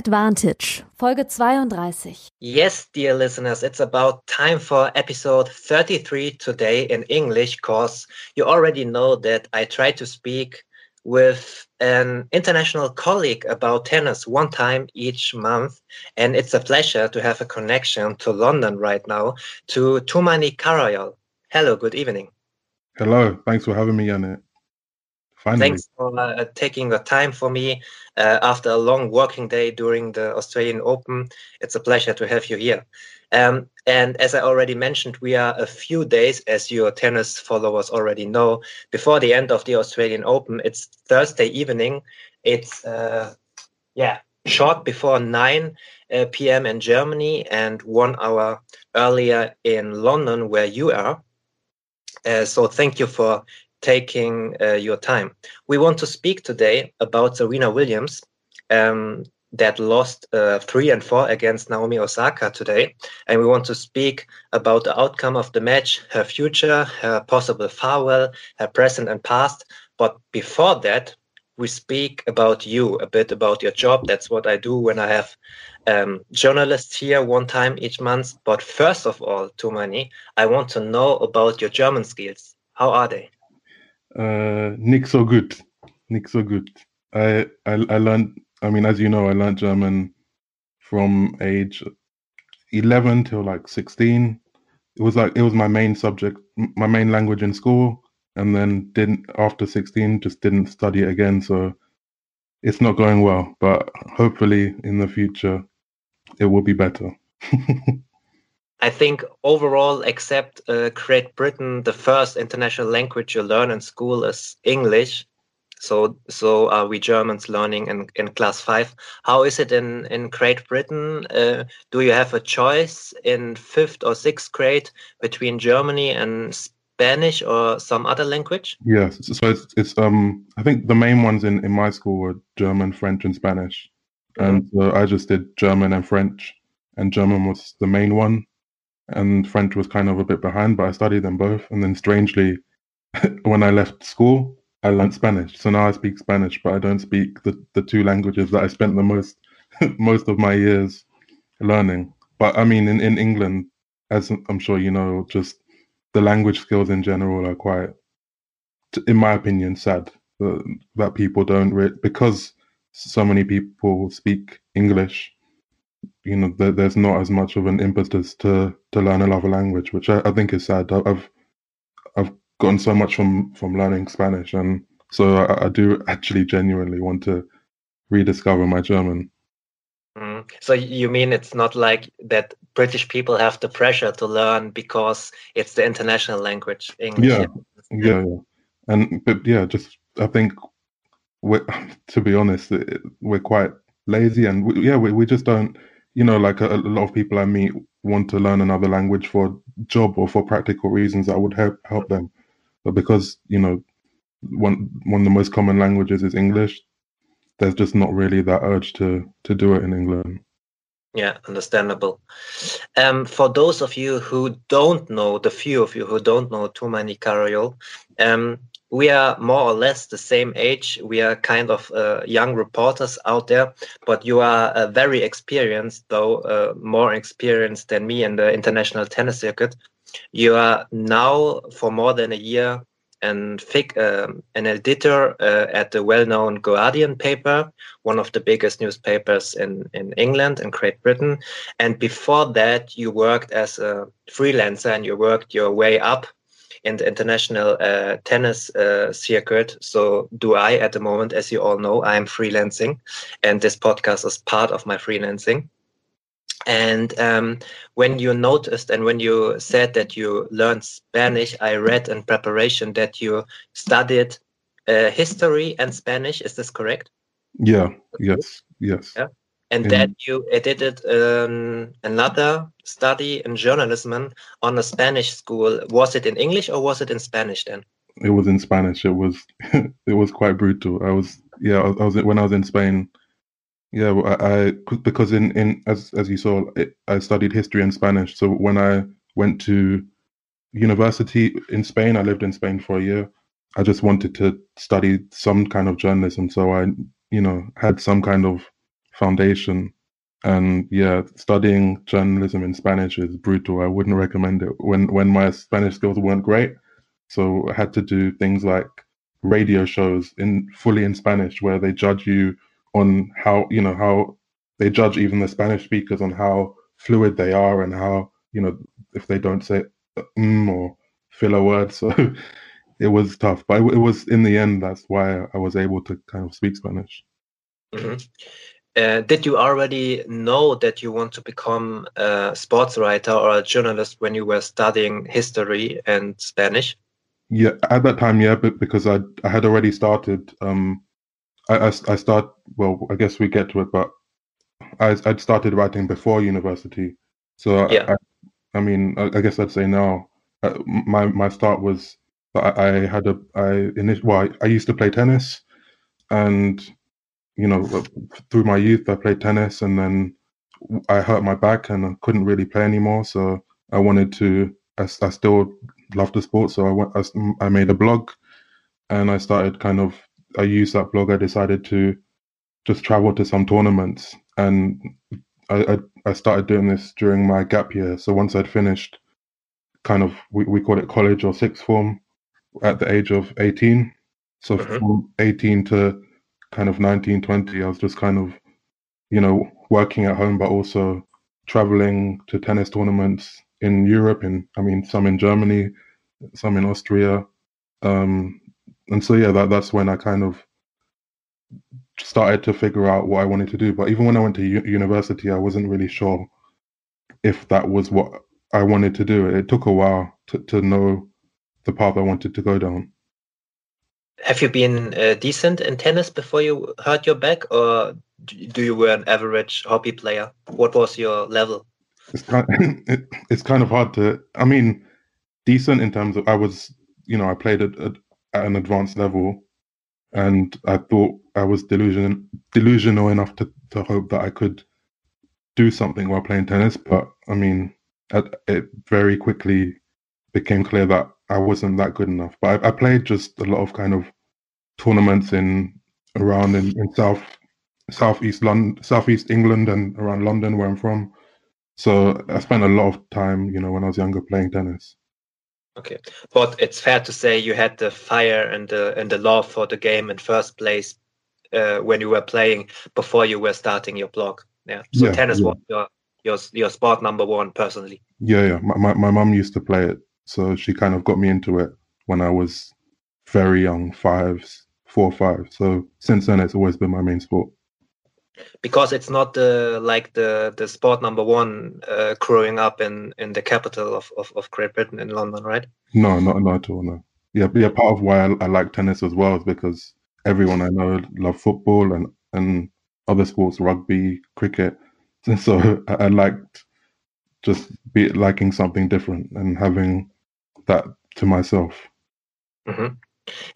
Advantage, Folge 32. Yes, dear listeners, it's about time for episode 33 today in English, because you already know that I try to speak with an international colleague about tennis one time each month. And it's a pleasure to have a connection to London right now to Tumani Carayol. Hello, good evening. Hello, thanks for having me on it. Finally. Thanks for uh, taking the time for me uh, after a long working day during the Australian Open. It's a pleasure to have you here. Um, and as I already mentioned, we are a few days, as your tennis followers already know, before the end of the Australian Open. It's Thursday evening. It's uh, yeah, short before 9 uh, p.m. in Germany and one hour earlier in London, where you are. Uh, so thank you for taking uh, your time. We want to speak today about Serena Williams um, that lost uh, three and four against Naomi Osaka today. And we want to speak about the outcome of the match, her future, her possible farewell, her present and past. But before that, we speak about you, a bit about your job. That's what I do when I have um, journalists here one time each month. But first of all, Tumani, I want to know about your German skills. How are they? Uh, Nick so good. Nick so good. I, I I learned. I mean, as you know, I learned German from age eleven till like sixteen. It was like it was my main subject, my main language in school, and then didn't after sixteen just didn't study it again. So it's not going well, but hopefully in the future it will be better. I think overall, except uh, Great Britain, the first international language you learn in school is English. So, so are we Germans learning in, in class five? How is it in, in Great Britain? Uh, do you have a choice in fifth or sixth grade between Germany and Spanish or some other language? Yes. So it's, it's um I think the main ones in, in my school were German, French, and Spanish, mm -hmm. and uh, I just did German and French, and German was the main one and French was kind of a bit behind, but I studied them both. And then strangely, when I left school, I learned Spanish. So now I speak Spanish, but I don't speak the, the two languages that I spent the most most of my years learning. But I mean, in, in England, as I'm sure you know, just the language skills in general are quite, in my opinion, sad uh, that people don't re- because so many people speak English you know there, there's not as much of an impetus to to learn another language which I, I, think is sad. I've i've gotten so much from from learning spanish and so i, I do actually genuinely want to rediscover my german. Mm. so you mean it's not like that british people have the pressure to learn because it's the international language english? Yeah. Yeah, yeah. and but yeah just i think we're, to be honest we're quite lazy and we, yeah we, we just don't you know, like a, a, lot of people I meet want to learn another language for job or for practical reasons that would help help them. But because, you know, one one of the most common languages is English, there's just not really that urge to to do it in England. Yeah, understandable. Um, for those of you who don't know, the few of you who don't know Tumani Carayol, um, we are more or less the same age. We are kind of uh, young reporters out there, but you are uh, very experienced, though uh, more experienced than me in the international tennis circuit. You are now for more than a year and um, an editor uh, at the well-known Guardian paper, one of the biggest newspapers in, in England and Great Britain. And before that, you worked as a freelancer and you worked your way up in the international uh, tennis uh, circuit. So do I at the moment, as you all know, I'm freelancing, and this podcast is part of my freelancing. And um, when you noticed and when you said that you learned Spanish, I read in preparation that you studied uh, history and Spanish. Is this correct? Yeah. Yes. Yes. Yeah. And in- then you edited um, another study in journalism on a Spanish school. Was it in English or was it in Spanish then? it was in Spanish. It was it was quite brutal. I was yeah. I was, I was when I was in Spain. Yeah, I, I because in in as as you saw, it, I studied history and Spanish. So when I went to university in Spain, I lived in Spain for a year. I just wanted to study some kind of journalism, so I you know had some kind of foundation. And yeah, studying journalism in Spanish is brutal. I wouldn't recommend it when when my Spanish skills weren't great. So I had to do things like radio shows in fully in Spanish where they judge you on how you know how they judge even the Spanish speakers on how fluid they are and how you know if they don't say mm or filler words. So it was tough, but it, was in the end that's why I was able to kind of speak Spanish. Mhm. Uh, did you already know that you want to become a sports writer or a journalist when you were studying history and Spanish? Yeah, at that time, yeah, but because I I had already started. Um, I I, I start. Well, I guess we get to it, but I I'd started writing before university. So I- Yeah. I, I mean, I, I guess I'd say now. Uh, my my start was I, I had a I init- well, I, I used to play tennis, and you know, through my youth, I played tennis, and then I hurt my back and I couldn't really play anymore. So I wanted to. I still loved the sport, so I went. I, I made a blog, and I started kind of. I used that blog. I decided to just travel to some tournaments, and I, I I started doing this during my gap year. So once I'd finished, kind of we, we call it college or sixth form, at the age of eighteen. So Mhm. from eighteen to kind of 19, 20, I was just kind of, you know, working at home, but also traveling to tennis tournaments in Europe, and I mean, some in Germany, some in Austria. Um, and so, yeah, that, that's when I kind of started to figure out what I wanted to do. But even when I went to u- university, I wasn't really sure if that was what I wanted to do. It took a while to, to know the path I wanted to go down. Have you been uh, decent in tennis before you hurt your back, or do you were an average hobby player? What was your level? it's kind it, it's kind of hard to i mean decent in terms of i was you know i played at, at, at an advanced level and i thought i was delusion delusional enough to, to hope that i could do something while playing tennis but i mean it very quickly became clear that i wasn't that good enough but i, I played just a lot of kind of tournaments in around in, in south southeast london southeast england and around london where i'm from so I spent a lot of time, you know, when I was younger playing tennis. Okay, but it's fair to say you had the fire and the and the love for the game in first place uh, when you were playing before you were starting your blog. Yeah, so Yeah, tennis yeah. was your your your sport number one personally. Yeah, yeah. My, my my mum used to play it, so she kind of got me into it when I was very young, five, four, five. So since then, it's always been my main sport. because it's not the like the the sport number one uh, growing up in in the capital of, of of Great Britain in London, right? No, not not at all. No. Yeah, yeah. Part of why I, I like tennis as well is because everyone I know love football and and other sports, rugby, cricket. So I, I liked just be liking something different and having that to myself. hmm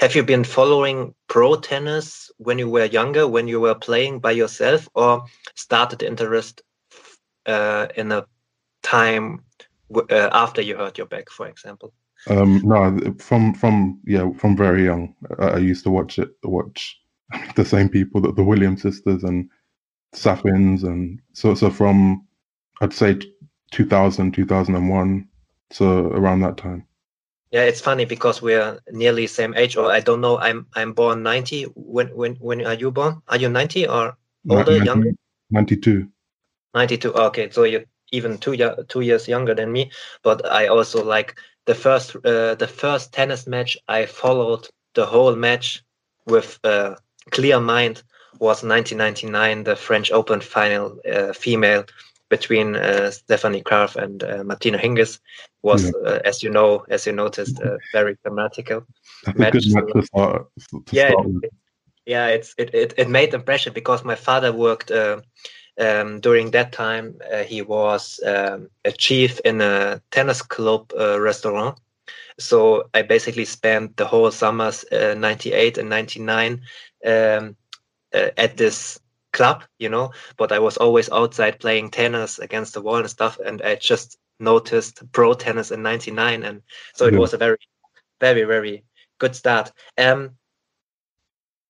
Have you been following pro tennis when you were younger, when you were playing by yourself, or started interest uh, in a time w- uh, after you hurt your back, for example? Um, no, from from yeah, from very young, I, I used to watch it, watch the same people, the, the Williams sisters and Saffins, and so so from I'd say 2000, 2001, so around that time. Yeah, it's funny because we're nearly same age, or I don't know. I'm I'm born ninety. When when when are you born? Are you ninety or older, 90 younger? 92. 92 okay so you're even two year, two years younger than me but i also like the first uh, the first tennis match i followed the whole match with a clear mind was 1999 the french open final uh, female between uh, stephanie Graf and uh, martina hingis was uh, as you know as you noticed uh, very dramatical a good Match, match to start. To yeah start it, yeah it's it, it, it made impression because my father worked uh, um, during that time, uh, he was um, a chief in a tennis club uh, restaurant. So I basically spent the whole summers, uh, 98 and 99, um, uh, at this club, you know, but I was always outside playing tennis against the wall and stuff. And I just noticed pro tennis in 99. And so it was a very, very, very good start. Um,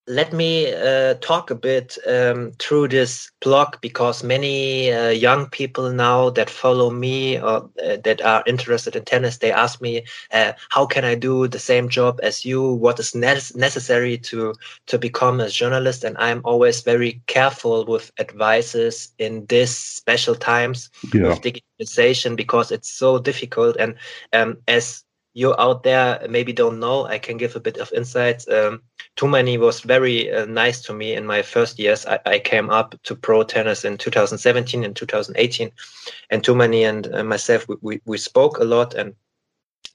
let me uh, talk a bit um, through this blog because many uh, young people now that follow me or uh, that are interested in tennis they ask me uh, how can i do the same job as you? What is ne necessary to to become a journalist? And i'm always very careful with advices in this special times yeah. of digitalization because it's so difficult. And um, as you out there maybe don't know, I can give a bit of insights. Um, Tumani was very uh, nice to me in my first years. I, I, came up to pro tennis in 2017 and 2018, and Tumani and uh, myself we, we, we, spoke a lot. And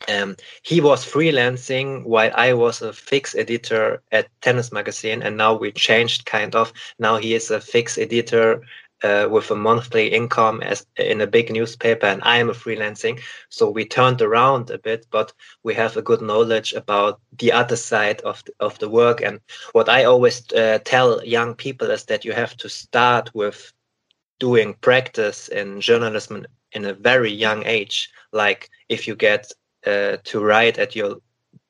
um, he was freelancing while I was a fix editor at Tennis Magazine, and now we changed kind of. Now he is a fix editor uh, with a monthly income as in a big newspaper and I am a freelancing. So we turned around a bit, but we have a good knowledge about the other side of the, of the work. And what I always uh, tell young people is that you have to start with doing practice in journalism in a very young age. Like if you get uh, to write at your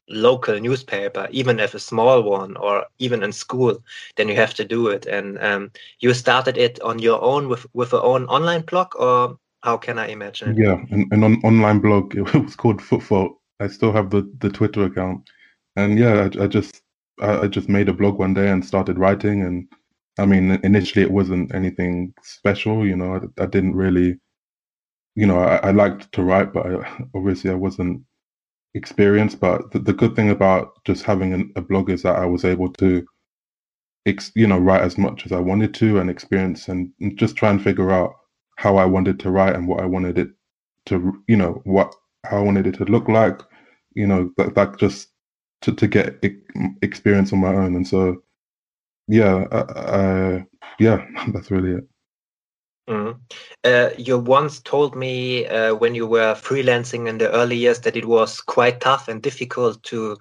local newspaper, even if a small one or even in school, then you have to do it. And um, you started it on your own with with your own online blog, or how can I imagine? Yeah, an, an on, online blog. It was called Footfall. I still have the the Twitter account, and yeah, I, I just I, I just made a blog one day and started writing. And I mean, initially it wasn't anything special. You know, I, I didn't really, you know, I, I liked to write, but I, obviously I wasn't experience. But the, the good thing about just having an, a blog is that I was able to, ex, you know, write as much as I wanted to and experience and, and just try and figure out how I wanted to write and what I wanted it to, you know, what how I wanted it to look like, you know, that, that just to, to get experience on my own. And so, yeah, uh, yeah, that's really it. Mm. Uh, you once told me uh, when you were freelancing in the early years that it was quite tough and difficult to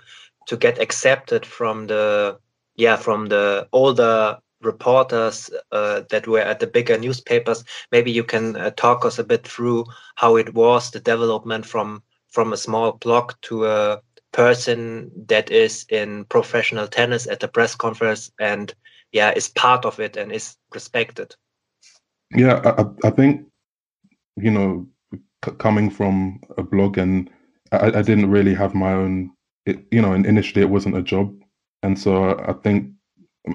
to get accepted from the yeah from the older reporters uh, that were at the bigger newspapers. Maybe you can uh, talk us a bit through how it was the development from from a small blog to a person that is in professional tennis at the press conference and yeah is part of it and is respected. Yeah, I, I think you know, c- coming from a blog, and I, I didn't really have my own. It, you know, and initially it wasn't a job, and so I think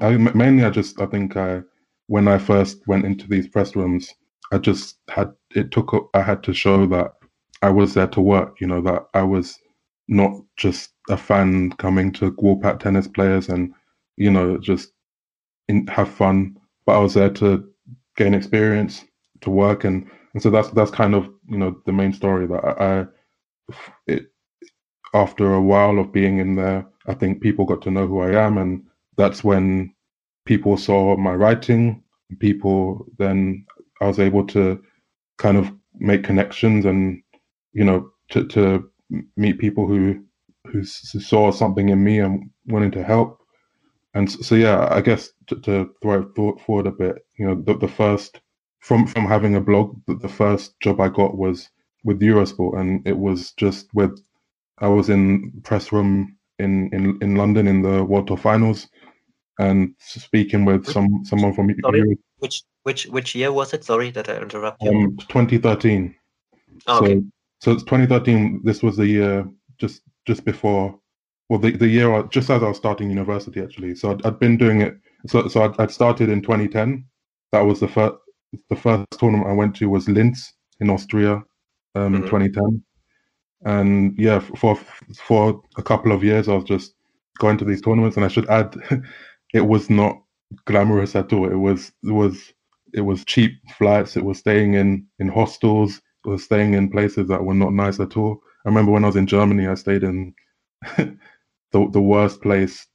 I, mainly I just I think I when I first went into these press rooms, I just had it took I had to show that I was there to work. You know that I was not just a fan coming to Warpath tennis players and you know just in, have fun, but I was there to gain experience, to work, and and so that's that's kind of you know the main story that I, I it after a while of being in there, I think people got to know who I am, and that's when people saw my writing. People then I was able to kind of make connections and you know to to meet people who who saw something in me and wanted to help and so, yeah, I guess to, to throw it forward a bit, you know, the, the first from from having a blog, the, the first job I got was with Eurosport, and it was just with I was in press room in in in London in the World Tour Finals, and speaking with some someone from Sorry, which which which year was it? Sorry that I interrupted. Um, 2013. Oh, okay. So, so it's 2013. This was the year just just before well, the, the year I, just as I was starting university, actually. So I'd, I'd been doing it. So so I'd, I'd, started in 2010. That was the first the first tournament I went to was Linz in Austria, um, mm-hmm. 2010. And yeah, for for a couple of years, I was just going to these tournaments. And I should add, it was not glamorous at all. It was it was it was cheap flights. It was staying in in hostels. It was staying in places that were not nice at all. I remember when I was in Germany, I stayed in the the worst place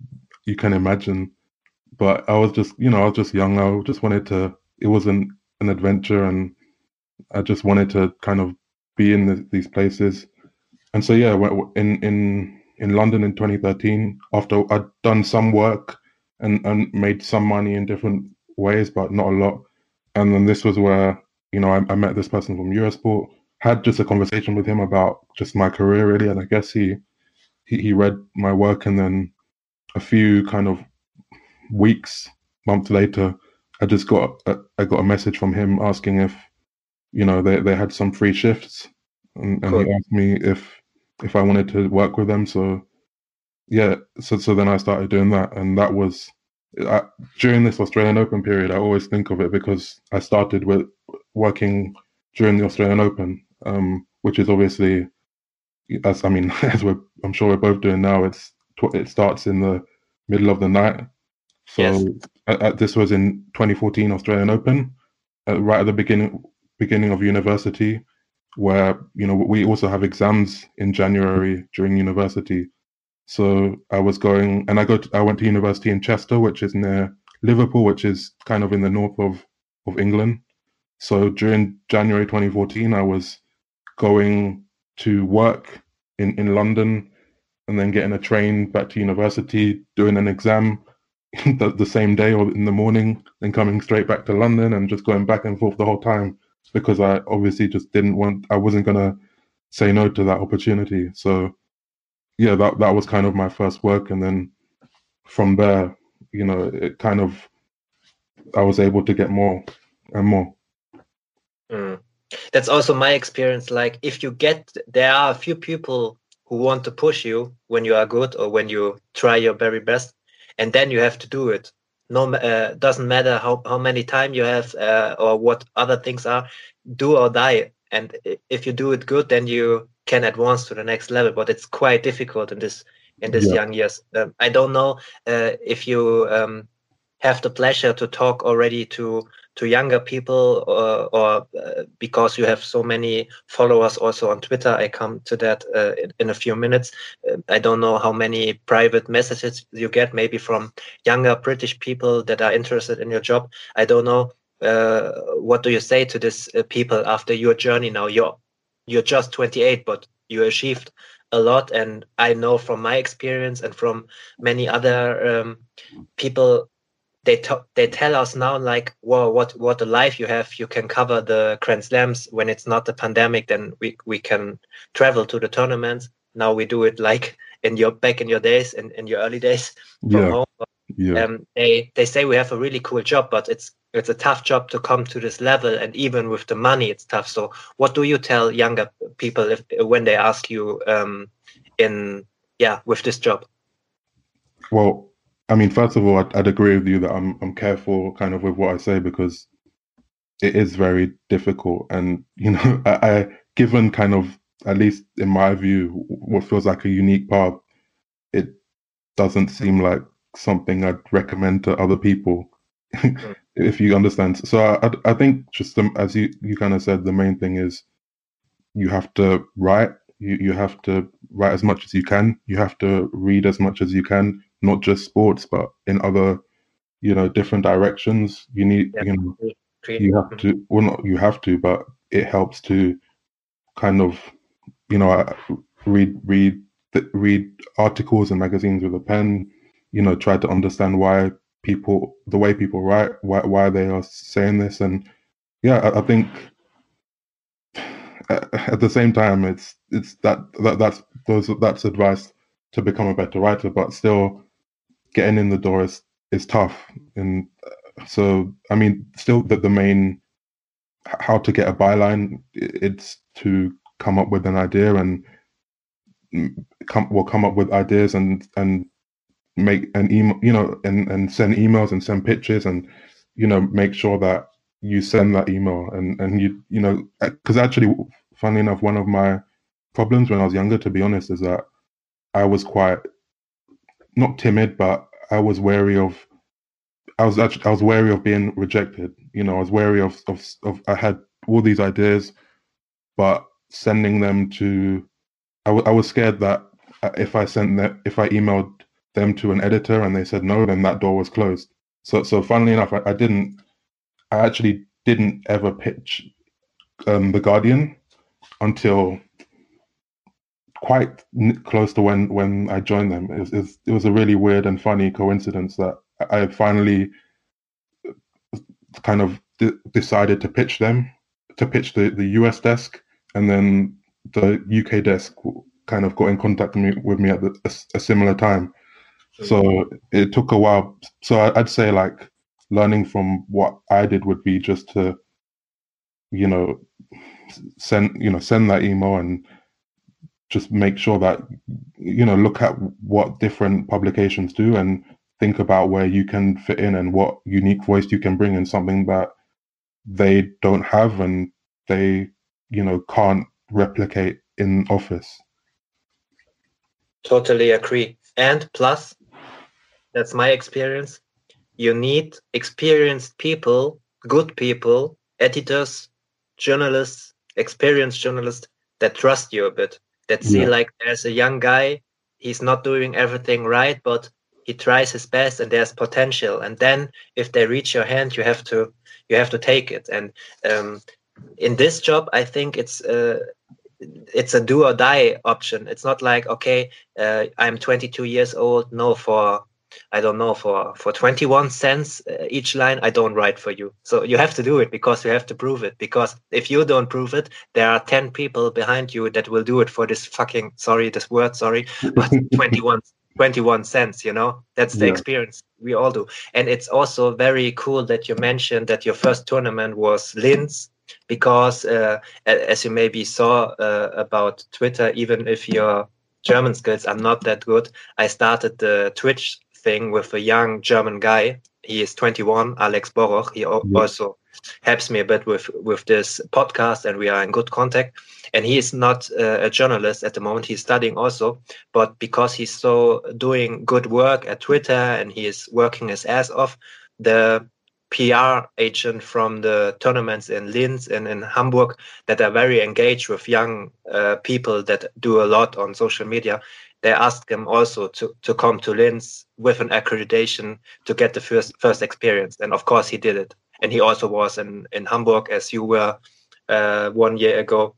you can imagine. But I was just, you know, I was just young. I just wanted to. It wasn't an adventure, and I just wanted to kind of be in the, these places. And so yeah, in in in London in 2013, after I'd done some work and and made some money in different ways, but not a lot. And then this was where you know I, I met this person from Eurosport, had just a conversation with him about just my career really, and I guess he he, he read my work, and then a few kind of weeks, months later, I just got a, I got a message from him asking if you know they they had some free shifts, and, and cool. he asked me if if I wanted to work with them. So yeah, so so then I started doing that, and that was I, during this Australian Open period. I always think of it because I started with working during the Australian Open, um, which is obviously, as I mean, as we're I'm sure we're both doing now. It's it starts in the middle of the night. So yes. at, at, this was in 2014 Australian Open, uh, right at the beginning beginning of university, where you know we also have exams in January during university. So I was going, and I go. To, I went to university in Chester, which is near Liverpool, which is kind of in the north of of England. So during January 2014, I was going to work in in London, and then getting a train back to university, doing an exam the, the same day or in the morning, then coming straight back to London and just going back and forth the whole time because I obviously just didn't want. I wasn't gonna say no to that opportunity. So yeah, that that was kind of my first work, and then from there, you know, it kind of I was able to get more and more. Mm. That's also my experience. Like, if you get, there are a few people who want to push you when you are good or when you try your very best, and then you have to do it. No, uh, doesn't matter how how many time you have uh, or what other things are. Do or die. And if you do it good, then you can advance to the next level but it's quite difficult in this in this yeah. young years um, i don't know uh, if you um, have the pleasure to talk already to to younger people or, or uh, because you have so many followers also on twitter i come to that uh, in, in, a few minutes. Uh, i don't know how many private messages you get maybe from younger british people that are interested in your job. I don't know uh, what do you say to these uh, people after your journey now? You're you're just 28 but you achieved a lot and i know from my experience and from many other um, people they t- they tell us now like whoa what what a life you have. You can cover the grand slams. When it's not a pandemic then we we can travel to the tournaments. Now we do it like in your back in your days in, in your early days from yeah. home. Yeah. Um, they they say we have a really cool job but it's it's a tough job to come to this level and even with the money it's tough. So what do you tell younger people if when they ask you um, in yeah with this job? Well i mean first of all I'd, I'd, agree with you that i'm i'm careful kind of with what i say because it is very difficult and you know I, I given kind of at least in my view what feels like a unique path it doesn't seem like something i'd recommend to other people mm if you understand. So I, I think just the, as you, you kind of said, the main thing is you have to write. You, you have to write as much as you can. You have to read as much as you can, not just sports, but in other, you know, different directions. You need, yeah, you know, you have to. Well, not you have to, but it helps to kind of, you know, uh, read read read articles and magazines with a pen. You know, try to understand why people the way people write why, why they are saying this and yeah I, I think at the same time it's it's that, that that's those that's advice to become a better writer but still getting in the door is is tough. And uh, so i mean still that the main how to get a byline it's to come up with an idea and come will come up with ideas and and make an email, you know, and, and send emails and send pictures and, you know, make sure that you send that email. And, and you, you know, because actually, funny enough, one of my problems when I was younger, to be honest, is that I was quite not timid, but I was wary of, I was actually, I was wary of being rejected. You know, I was wary of, of, of I had all these ideas, but sending them to, I, w- I was scared that if I sent that, if I emailed them to an editor and they said no, then that door was closed. So, so funnily enough, I, I didn't, I actually didn't ever pitch um, the Guardian until quite close to when when I joined them. It was, it was a really weird and funny coincidence that I finally uh, kind of decided to pitch them to pitch the, the US desk, and then the UK desk kind of got in contact with me, with me at the, a, a, similar time. Hmm. So it took a while. So I'd say like learning from what I did would be just to, you know, send you know send that email and just make sure that you know look at what different publications do and think about where you can fit in and what unique voice you can bring in something that they don't have and they you know can't replicate in office. Totally agree. And plus that's my experience you need experienced people good people editors journalists experienced journalists that trust you a bit that see yeah. like there's a young guy he's not doing everything right but he tries his best and there's potential. And then if they reach your hand you have to you have to take it. And um, in this job i think it's uh, it's a do or die option. It's not like okay uh, i'm 22 years old no for I don't know for for 21 cents uh, each line I don't write for you. So you have to do it because you have to prove it because if you don't prove it there are 10 people behind you that will do it for this fucking sorry this word sorry but 21 21 cents you know that's the yeah. experience we all do and it's also very cool that you mentioned that your first tournament was Linz because uh, as you maybe saw uh, about Twitter even if your German skills are not that good I started the Twitch thing with a young German guy. He is 21, Alex Boroch. He yeah. also helps me a bit with with this podcast, and we are in good contact. And he is not uh, a journalist at the moment; he's studying also. But because he's so doing good work at Twitter and he is working his ass off, the PR agent from the tournaments in Linz and in Hamburg that are very engaged with young uh, people that do a lot on social media they asked him also to, to come to Linz with an accreditation to get the first first experience. And of course, he did it. And he also was in, in Hamburg as you were uh, one year ago.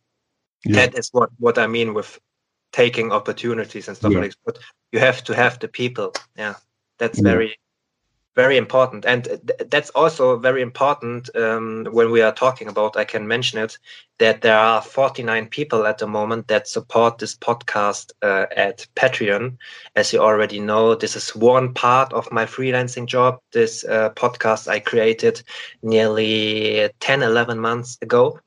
Yeah. That is what, what I mean with taking opportunities and stuff yeah. like that. But you have to have the people. Yeah, that's yeah. very very important. And th- that's also very important um, when we are talking about i can mention it that there are 49 people at the moment that support this podcast uh, at patreon. As you already know this is one part of my freelancing job. This uh, podcast i created nearly 10 11 months ago.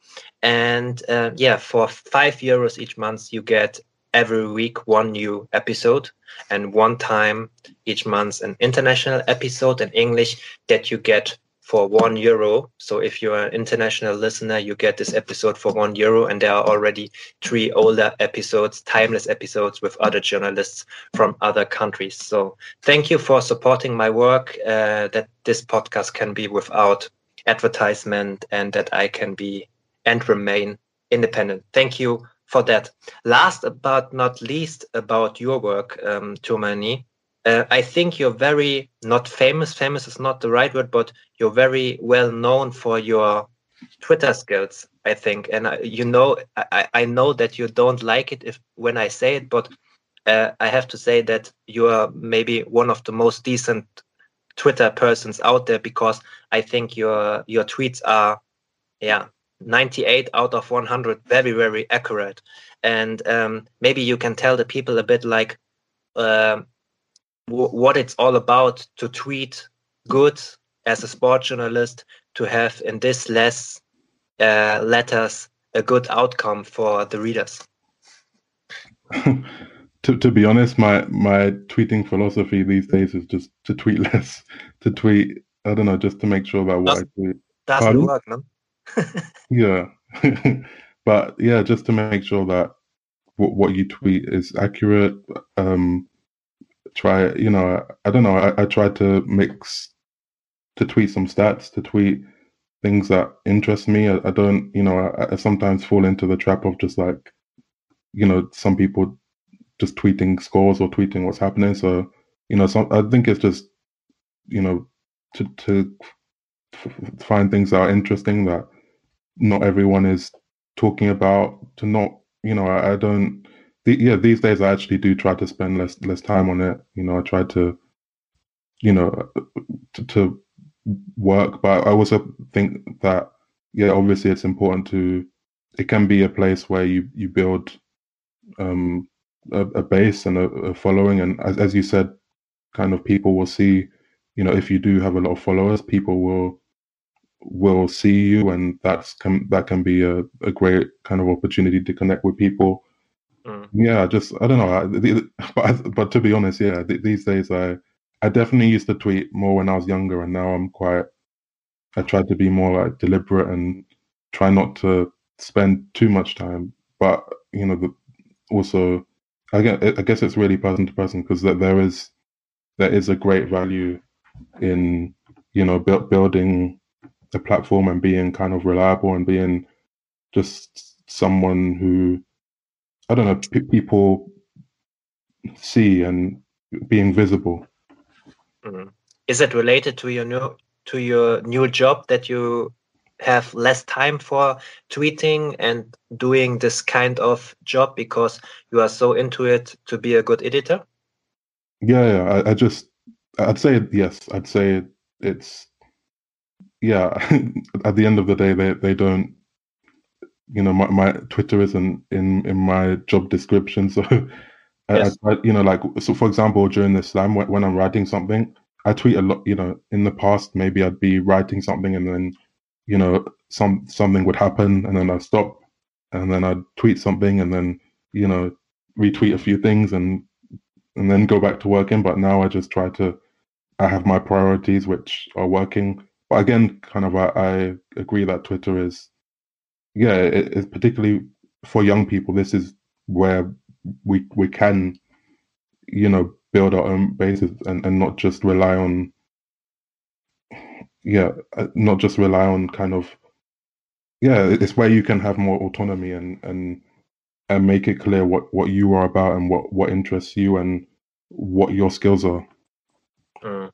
And uh, yeah for five euros each month you get every week one new episode and one time each month an international episode in English that you get for one euro. So if you're an international listener, you get this episode for one euro, and there are already three older episodes, timeless episodes with other journalists from other countries. So thank you for supporting my work. Uh, that this podcast can be without advertisement, and that I can be and remain independent. Thank you for that. Last but not least, about your work, um, Tumani, uh, I think you're very not famous. Famous is not the right word, but you're very well known for your Twitter skills. I think, and you know, I, I know that you don't like it if when I say it, but uh, I have to say that you are maybe one of the most decent Twitter persons out there because I think your your tweets are, yeah, 98 out of 100 very very accurate. And um, maybe you can tell the people a bit like uh, what it's all about to tweet good as a sport journalist to have in this less uh, letters a good outcome for the readers. To, to be honest my my tweeting philosophy these days is just to tweet less to tweet i don't know just to make sure that what Does, i tweet. doesn't Pardon? work no yeah, but yeah, just to make sure that what what you tweet is accurate. Um, try, you know, I, I don't know. I, I try to mix to tweet some stats, to tweet things that interest me. I, I don't, you know, I, I sometimes fall into the trap of just like, you know, some people just tweeting scores or tweeting what's happening. So, you know, some I think it's just, you know, to to find things that are interesting that not everyone is talking about. To not, you know, I, I don't. The, yeah, these days I actually do try to spend less less time on it. You know, I try to, you know, to, to work, but I also think that yeah, obviously it's important to. It can be a place where you you build um, a, a, base and a, a following, and as, as you said, kind of people will see. You know, if you do have a lot of followers, people will will see you, and that's can that can be a, a great kind of opportunity to connect with people. Mm. Yeah, just I don't know, but but to be honest, yeah, these days I I definitely used to tweet more when I was younger, and now I'm quite. I try to be more like deliberate and try not to spend too much time. But you know, the, also, I guess, I guess it's really person to person because that there is there is a great value in you know bu- building a platform and being kind of reliable and being just someone who I don't know p- people see and being visible. Mm-hmm. Is it related to your new to your new job that you have less time for tweeting and doing this kind of job because you are so into it to be a good editor? Yeah, yeah. I, I just I'd say yes. I'd say it's yeah. at the end of the day, they they don't. You know, my, my Twitter isn't in in my job description, so yes. I, I, you know, like so. For example, during the slam, when, when I'm writing something, I tweet a lot. You know, in the past, maybe I'd be writing something, and then you know, some something would happen, and then I'd stop, and then I'd tweet something, and then you know, retweet a few things, and and then go back to working. But now I just try to, I have my priorities which are working. But again, kind of, I, I agree that Twitter is, yeah, it, it's particularly for young people. This is where we we can, you know, build our own bases and, and not just rely on, yeah, uh, not just rely on kind of, yeah, it's where you can have more autonomy and and and make it clear what what you are about and what what interests you and what your skills are. Mm.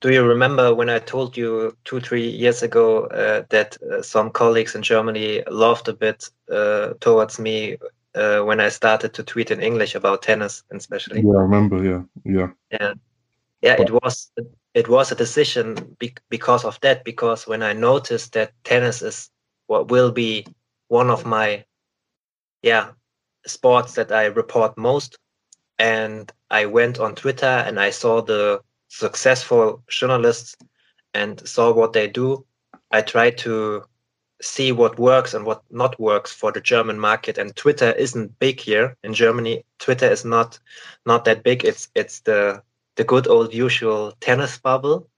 Do you remember when I told you two three years ago uh, that uh, some colleagues in Germany laughed a bit uh, towards me uh, when I started to tweet in English about tennis, especially? Yeah, I remember. Yeah, yeah, yeah, yeah. But, it was it was a decision be because of that. Because when I noticed that tennis is what will be one of my yeah sports that I report most. And I went on Twitter and I saw the successful journalists and saw what they do. I tried to see what works and what not works for the German market. And Twitter isn't big here in Germany. Twitter is not not that big. It's it's the the good old usual tennis bubble.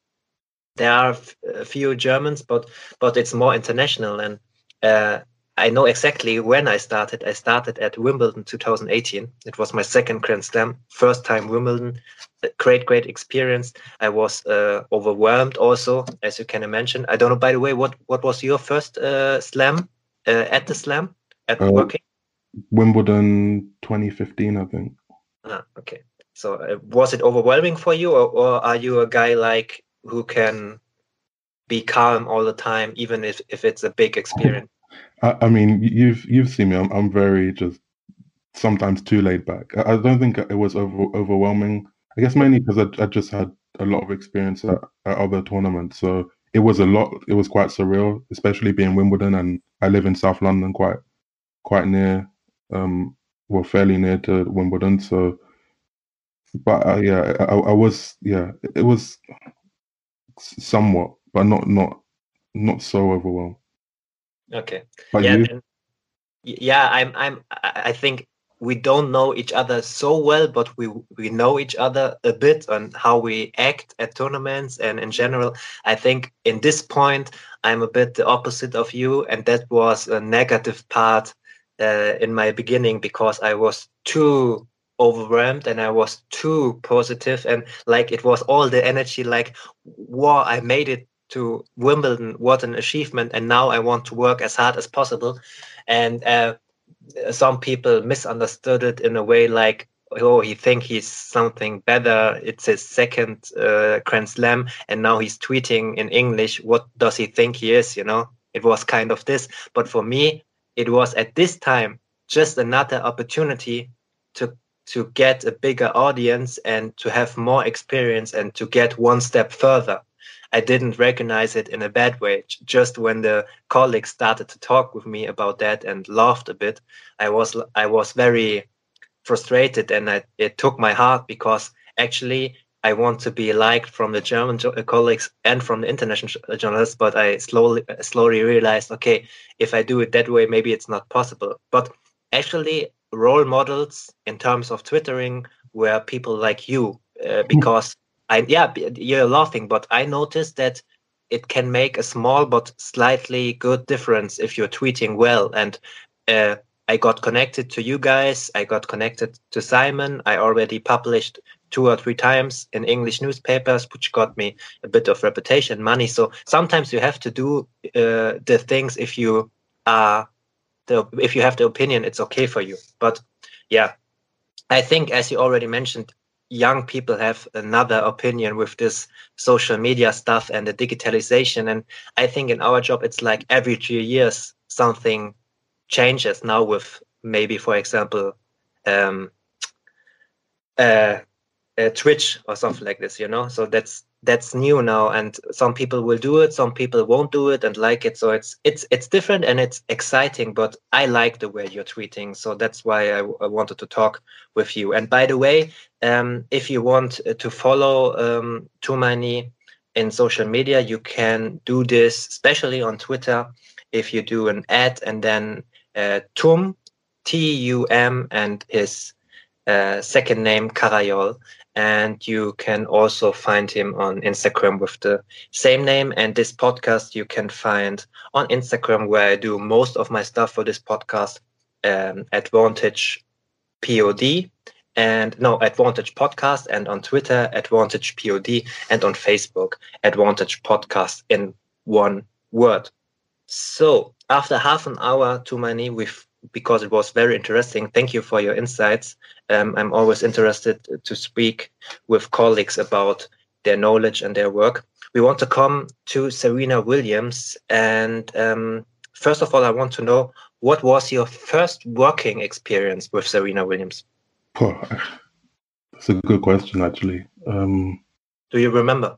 There are a few Germans, but but it's more international. And uh, I know exactly when I started. I started at Wimbledon 2018. It was my second Grand Slam, first time Wimbledon. Great, great experience. I was uh, overwhelmed also, as you can imagine. I don't know, by the way, what, what was your first uh, slam uh, at the slam at uh, working? Wimbledon 2015, I think. Ah, okay. So uh, was it overwhelming for you, or, or are you a guy like who can be calm all the time, even if, if it's a big experience? I, I mean, you've you've seen me. I'm I'm very just sometimes too laid back. I, I don't think it was over, overwhelming. I guess mainly because I, I just had a lot of experience at, at other tournaments, so it was a lot. It was quite surreal, especially being Wimbledon, and I live in South London, quite quite near, um, well, fairly near to Wimbledon. So, but uh, yeah, I, I was yeah, it was somewhat, but not not not so overwhelmed. Okay. But yeah. Then, yeah. I'm. I'm. I think we don't know each other so well, but we we know each other a bit on how we act at tournaments and in general. I think in this point I'm a bit the opposite of you, and that was a negative part uh, in my beginning because I was too overwhelmed and I was too positive and like it was all the energy like wow I made it to Wimbledon, what an achievement! And now I want to work as hard as possible. And uh, some people misunderstood it in a way like, oh, he think he's something better. It's his second uh, Grand Slam, and now he's tweeting in English. What does he think he is? You know, it was kind of this. But for me, it was at this time just another opportunity to to get a bigger audience and to have more experience and to get one step further. I didn't recognize it in a bad way. Just when the colleagues started to talk with me about that and laughed a bit, I was I was very frustrated and I, it took my heart because actually I want to be liked from the German uh, colleagues and from the international uh, journalists, but I slowly uh, slowly realized, okay, if I do it that way, maybe it's not possible. But actually, role models in terms of twittering were people like you, uh, because I yeah you're laughing, but I noticed that it can make a small but slightly good difference if you're tweeting well and. Uh, I got connected to you guys. I got connected to Simon. I already published two or three times in English newspapers, which got me a bit of reputation, money. So sometimes you have to do uh, the things if you are the if you have the opinion, it's okay for you. But yeah, I think as you already mentioned, young people have another opinion with this social media stuff and the digitalization. And I think in our job, it's like every three years something changes now with maybe, for example, um, uh, uh, Twitch or something like this, you know. So that's that's new now, and some people will do it, some people won't do it and like it. So it's it's it's different and it's exciting. But I like the way you're tweeting, so that's why I, I wanted to talk with you. And by the way, um, if you want to follow um, Tumani in social media, you can do this, especially on Twitter. If you do an ad and then uh, Tum, T U M, and his uh, second name Carayol. And you can also find him on Instagram with the same name. And this podcast you can find on Instagram, where I do most of my stuff for this podcast. Um, Advantage Pod and no Advantage Podcast, and on Twitter Advantage Pod, and on Facebook Advantage Podcast in one word. So after half an hour Tumani with because it was very interesting. Thank you for your insights. Um, I'm always interested to speak with colleagues about their knowledge and their work. We want to come to Serena Williams. And um, first of all, I want to know what was your first working experience with Serena Williams? Oh, that's a good question, actually. Um, Do you remember?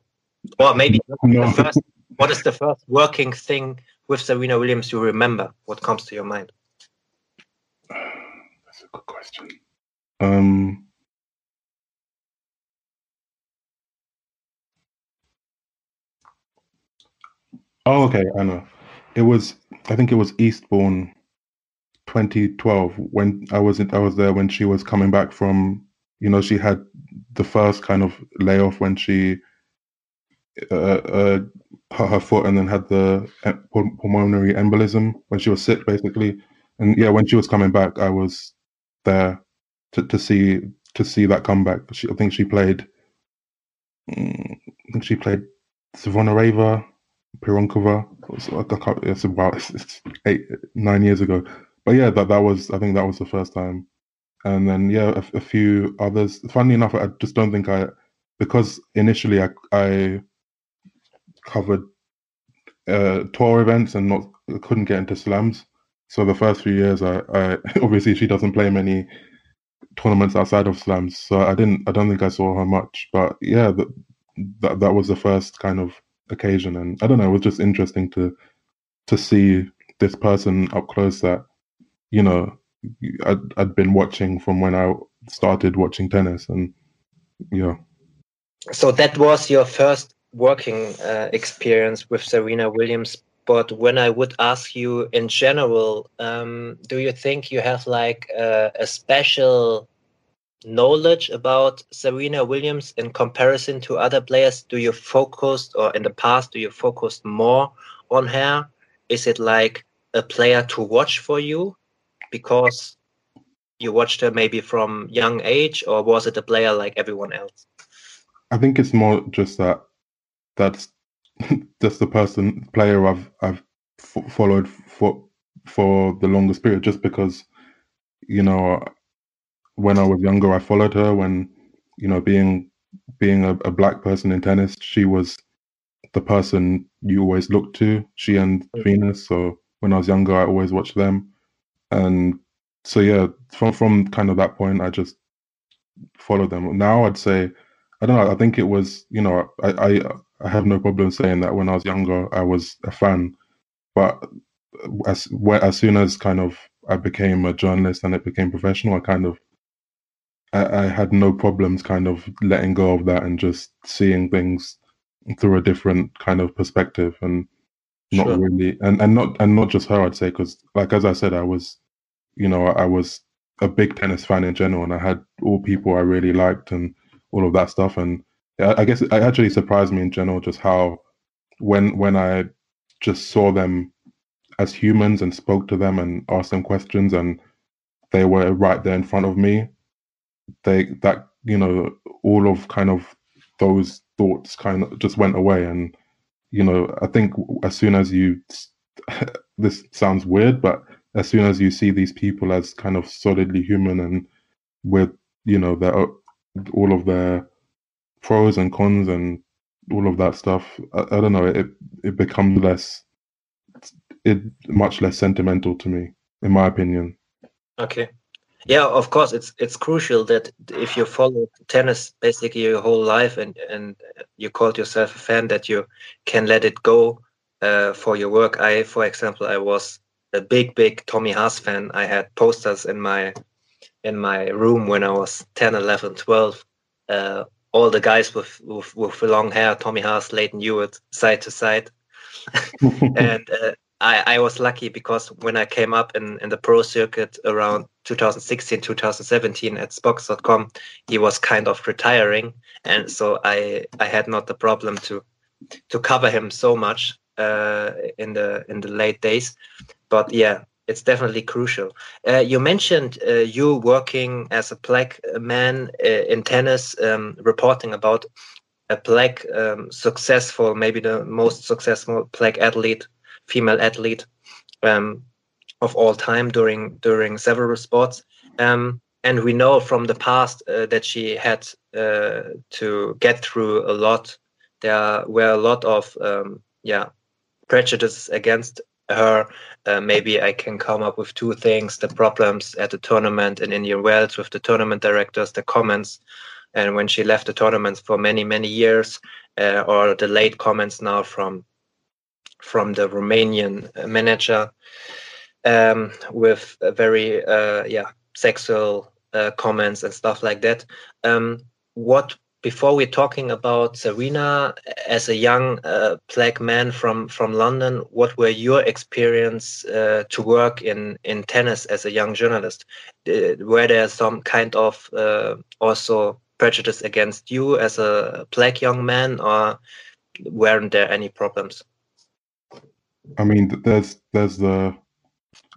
Or maybe no. first, what is the first working thing with Serena Williams you remember? What comes to your mind? Question. Um, oh, okay, I know. It was, I think it was Eastbourne, 2012 when I was in, I was there when she was coming back from, you know, she had the first kind of layoff when she uh, uh, hurt her foot and then had the pulmonary embolism when she was sick, basically. And yeah, when she was coming back, I was there to, to see to see that comeback. She, I think she played. Mm, I think she played Zvonareva, Pironkova. It's about it's eight nine years ago, but yeah, that that was I think that was the first time. And then yeah, a, a few others. Funnily enough, I just don't think I because initially I I covered uh, tour events and not couldn't get into slams. So the first few years, I, I obviously she doesn't play many tournaments outside of slams, so I didn't. I don't think I saw her much. But yeah, that that, that was the first kind of occasion, and I don't know. It was just interesting to to see this person up close that you know I'd, I'd been watching from when I started watching tennis, and yeah. So that was your first working uh, experience with Serena Williams, but when I would ask you in general, um, do you think you have like a, a, special knowledge about Serena Williams in comparison to other players? Do you focus, or in the past, do you focus more on her? Is it like a player to watch for you because you watched her maybe from young age, or was it a player like everyone else? I think it's more just that that's that's the person player I've I've f- followed for for the longest period, just because you know when I was younger, I followed her. When you know, being being a, a black person in tennis, she was the person you always looked to. She and. Venus. So when I was younger, I always watched them, and so yeah, from from kind of that point, I just followed them. Now I'd say, I don't know. I think it was you know, I I, I have no problem saying that when I was younger, I was a fan, but as as soon as kind of I became a journalist and it became professional, I kind of I, I, had no problems kind of letting go of that and just seeing things through a different kind of perspective and not sure. really and, and not and not just her I'd say because like as I said I was you know I was a big tennis fan in general and I had all people I really liked and all of that stuff and I, guess it actually surprised me in general just how when when I just saw them as humans and spoke to them and asked them questions and they were right there in front of me they that you know all of kind of those thoughts kind of just went away. And you know i think as soon as you this sounds weird but as soon as you see these people as kind of solidly human and with you know their all of their pros and cons and all of that stuff i, I don't know it it becomes less it much less sentimental to me in my opinion okay yeah, of course, it's it's crucial that if you follow tennis basically your whole life and and you called yourself a fan, that you can let it go uh, for your work. I, for example, I was a big, big Tommy Haas fan. I had posters in my in my room when I was 10, 11, 12. Uh, all the guys with, with, with long hair, Tommy Haas, Lleyton Hewitt, side to side. and uh, I, I was lucky because when I came up in, in the pro circuit around 2016, 2017 at Spox.com, he was kind of retiring. And so I, I had not the problem to, to cover him so much uh, in the, in the late days. But yeah, it's definitely crucial. Uh, you mentioned uh, you working as a black man uh, in tennis, um, reporting about a black um, successful, maybe the most successful black athlete female athlete um, of all time during during several sports. Um, and we know from the past uh, that she had uh, to get through a lot. There were a lot of um, yeah prejudices against her. Uh, maybe I can come up with two things: the problems at the tournament in Indian Wells with the tournament directors, the comments, and when she left the tournaments for many many years, uh, or the late comments now from from the Romanian manager um, with very uh, yeah sexual uh, comments and stuff like that. Um, what before we're talking about Serena as a young uh, black man from from London, what were your experience uh, to work in in tennis as a young journalist? Uh, were there some kind of uh, also prejudice against you as a black young man, or weren't there any problems? I mean, there's there's the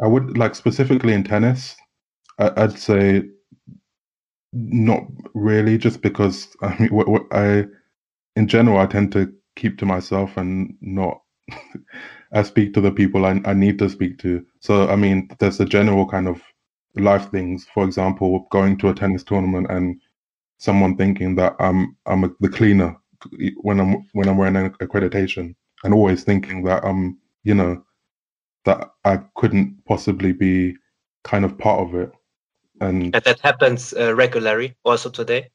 I would like specifically in tennis. I, would say not really, just because I mean, what, what I in general I tend to keep to myself and not. I speak to the people I, I need to speak to. So I mean, there's a general kind of life things. For example, going to a tennis tournament and someone thinking that I'm I'm a, the cleaner when I'm when I'm wearing an accreditation, and always thinking that I'm you know, that I couldn't possibly be kind of part of it. And, that happens uh, regularly also today?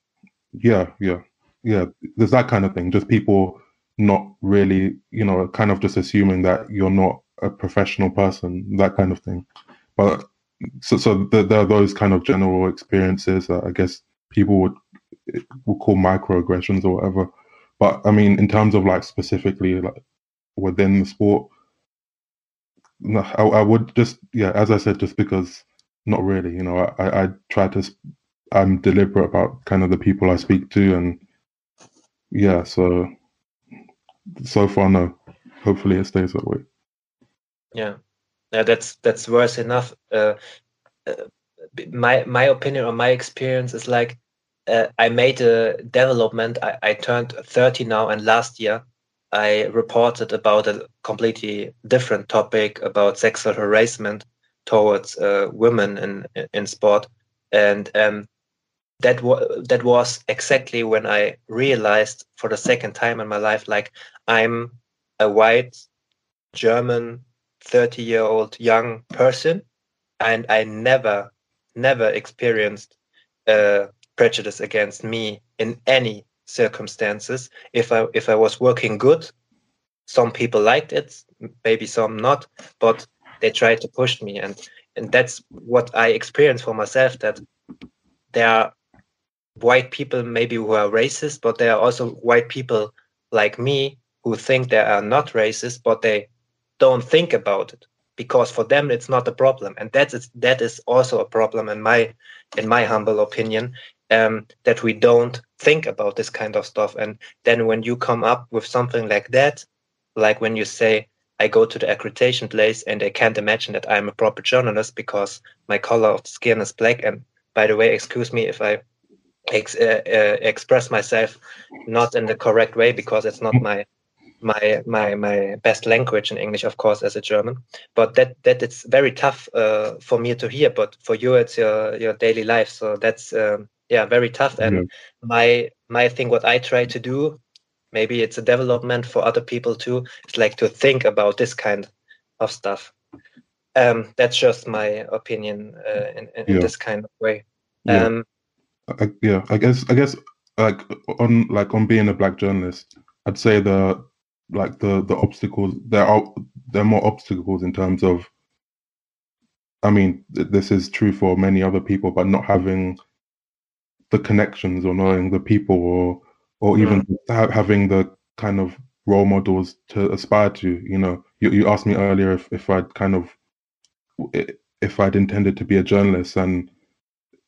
Yeah, yeah, yeah. There's that kind of thing. Just people not really, you know, kind of just assuming that you're not a professional person, that kind of thing. But so, so there, there are those kind of general experiences that I guess people would would call microaggressions or whatever. But I mean, in terms of like specifically like within the sport, I, I, would just yeah, as I said, just because not really. You know, I, I try to I'm deliberate about kind of the people I speak to, and yeah, so so far no. Hopefully, it stays that way. Yeah, yeah, that's that's worse enough. Uh, uh, my my opinion or my experience is like uh, I made a development. I, I turned 30 now, and last year I reported about a completely different topic about sexual harassment towards uh, women in in sport, and um, that was that was exactly when I realized for the second time in my life, like I'm a white German 30 year old young person, and I never, never experienced uh, prejudice against me in any circumstances. If I if I was working good, some people liked it, maybe some not, but they tried to push me, and and that's what I experienced for myself. That there are white people maybe who are racist, but there are also white people like me who think they are not racist, but they don't think about it because for them it's not a problem, and that is that is also a problem in my in my humble opinion um, that we don't think about this kind of stuff. And then when you come up with something like that, like when you say I go to the accreditation place and they can't imagine that I'm a proper journalist because my color of skin is black. And by the way, excuse me if I ex- uh, uh, express myself not in the correct way because it's not my my my my best language in English, of course, as a German. But that that it's very tough uh, for me to hear. But for you, it's your your daily life. So that's um, yeah, very tough. And my my thing, what I try to do, maybe it's a development for other people too. It's like to think about this kind of stuff. Um, that's just my opinion uh, in, in, yeah. this kind of way. Yeah. Um, I, yeah, I guess I guess like on like on being a black journalist, I'd say the like the the obstacles there are there are more obstacles in terms of I mean this is true for many other people but not having the connections or knowing the people or or even mm. having the kind of role models to aspire to you know? You, you asked me earlier if, if I'd kind of if I'd intended to be a journalist and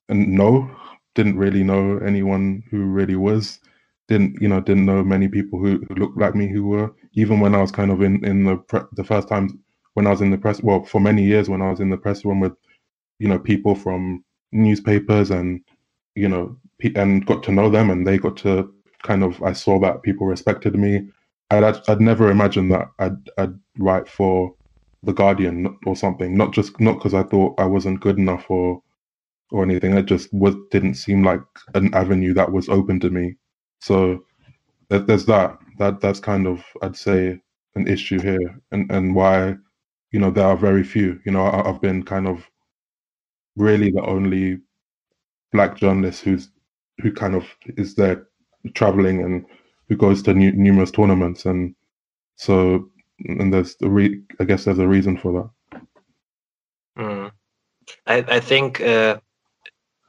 and no didn't really know anyone who really was. Didn't you know didn't know many people who, who looked like me who were. Even when I was kind of in in the pre- the first time when I was in the press well for many years when I was in the press room with you know people from newspapers and you know and got to know them and they got to kind of I saw that people respected me. I'd I'd never imagined that I'd I'd write for the Guardian or something. Not just not because I thought I wasn't good enough or or anything. It just was didn't seem like an avenue that was open to me. So there's that. That that's kind of I'd say an issue here, and and why you know there are very few. You know, I, have been kind of really the only black journalist who's who kind of is there traveling and who goes to nu- numerous tournaments, and so and there's the re- I guess there's a reason for that. Mm. I I think. Uh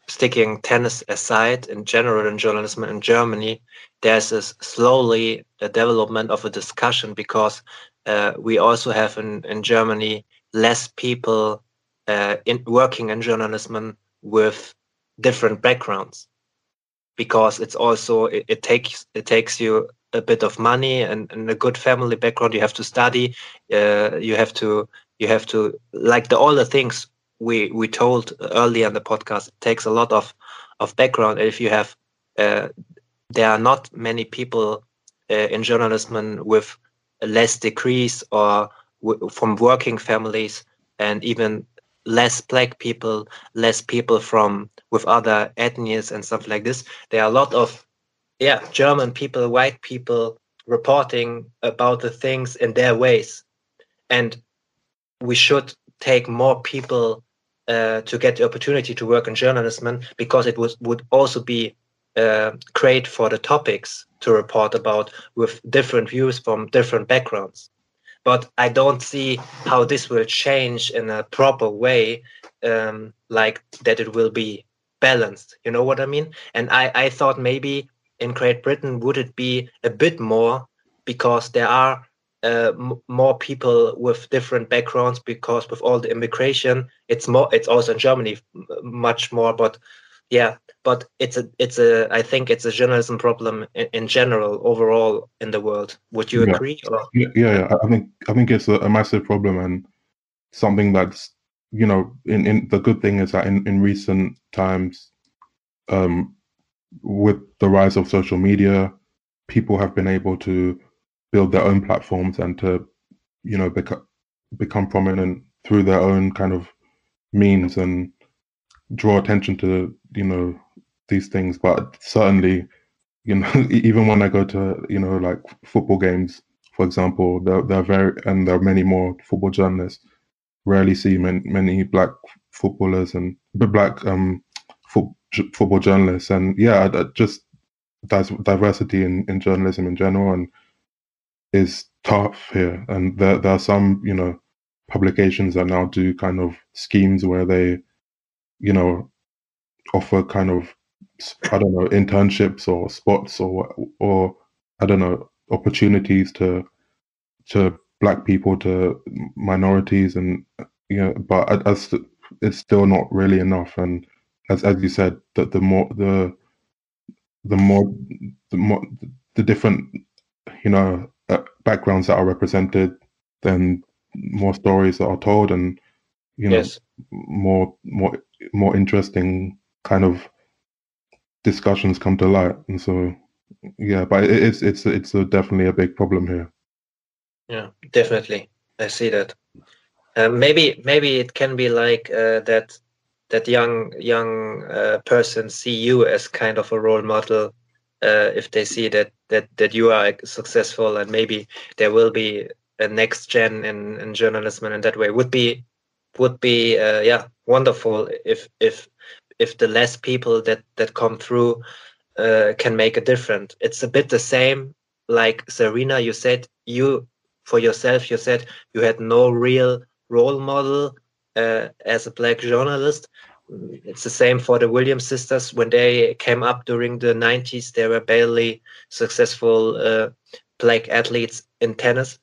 sticking tennis aside in general in journalism in Germany, there's a slowly a development of a discussion because uh, we also have in, in Germany less people uh, in working in journalism with different backgrounds because it's also it, it, takes it takes you a bit of money and, and a good family background you have to study. Uh, you have to you have to like the all the things we we told earlier in the podcast it takes a lot of of background. If you have uh, there are not many people uh, in journalism with less degrees or from working families and even less black people less people from with other ethnies and stuff like this there are a lot of yeah german people white people reporting about the things in their ways and we should take more people uh, to get the opportunity to work in journalism because it was, would also be uh, great for the topics to report about with different views from different backgrounds. But I don't see how this will change in a proper way, um, like that it will be balanced. You know what I mean? And I, I thought maybe in Great Britain would it be a bit more because there are uh, more people with different backgrounds because with all the immigration it's more it's also in germany much more but yeah but it's a it's a i think it's a journalism problem in, in general overall in the world would you yeah. agree or? yeah, yeah i think i think it's a, a, massive problem and something that's you know in, in the good thing is that in, in recent times um with the rise of social media people have been able to build their own platforms and to you know become become prominent through their own kind of means and draw attention to you know these things, but certainly, you know, even when I go to you know like football games, for example, there there are very and there are many more football journalists. Rarely see many, many black footballers and black um fo- football journalists, and yeah, just that's diversity in, in journalism in general and is tough here. And there there are some you know publications that now do kind of schemes where they you know offer kind of I don't know internships or spots or or I don't know opportunities to to black people to minorities and you know but as it's still not really enough and as as you said that the more the the more the more the different you know uh, backgrounds that are represented then more stories that are told and you know yes. more more more interesting kind of discussions come to light. And so yeah but it's it's it's a, definitely a big problem here. Yeah definitely. I see that. Uh, maybe maybe it can be like uh, that that young young uh, person see you as kind of a role model uh, if they see that that that you are successful and maybe there will be a next gen in, in journalism in that way would be would be uh, yeah wonderful if if if the less people that that come through uh, can make a difference. It's a bit the same like Serena. You said you for yourself. You said you had no real role model uh, as a black journalist. It's the same for the Williams sisters. When they came up during the 90s, they were barely successful uh, black athletes in tennis.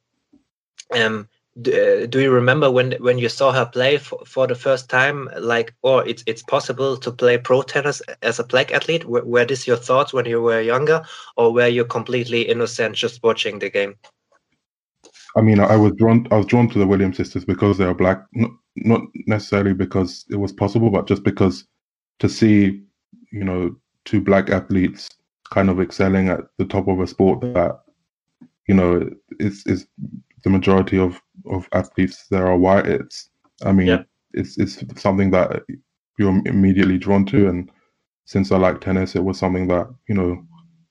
Um, do, uh, do you remember when when you saw her play for, for the first time like or oh, it's it's possible to play pro tennis as a black athlete? Were, were this your thoughts when you were younger or were you completely innocent just watching the game? I mean i was drawn i was drawn to the williams sisters because they are black not, not necessarily because it was possible but just because to see you know two black athletes kind of excelling at the top of a sport that you know is is the majority of of athletes there are white. It's I mean yeah. it's it's something that you're immediately drawn to, and since I like tennis, it was something that you know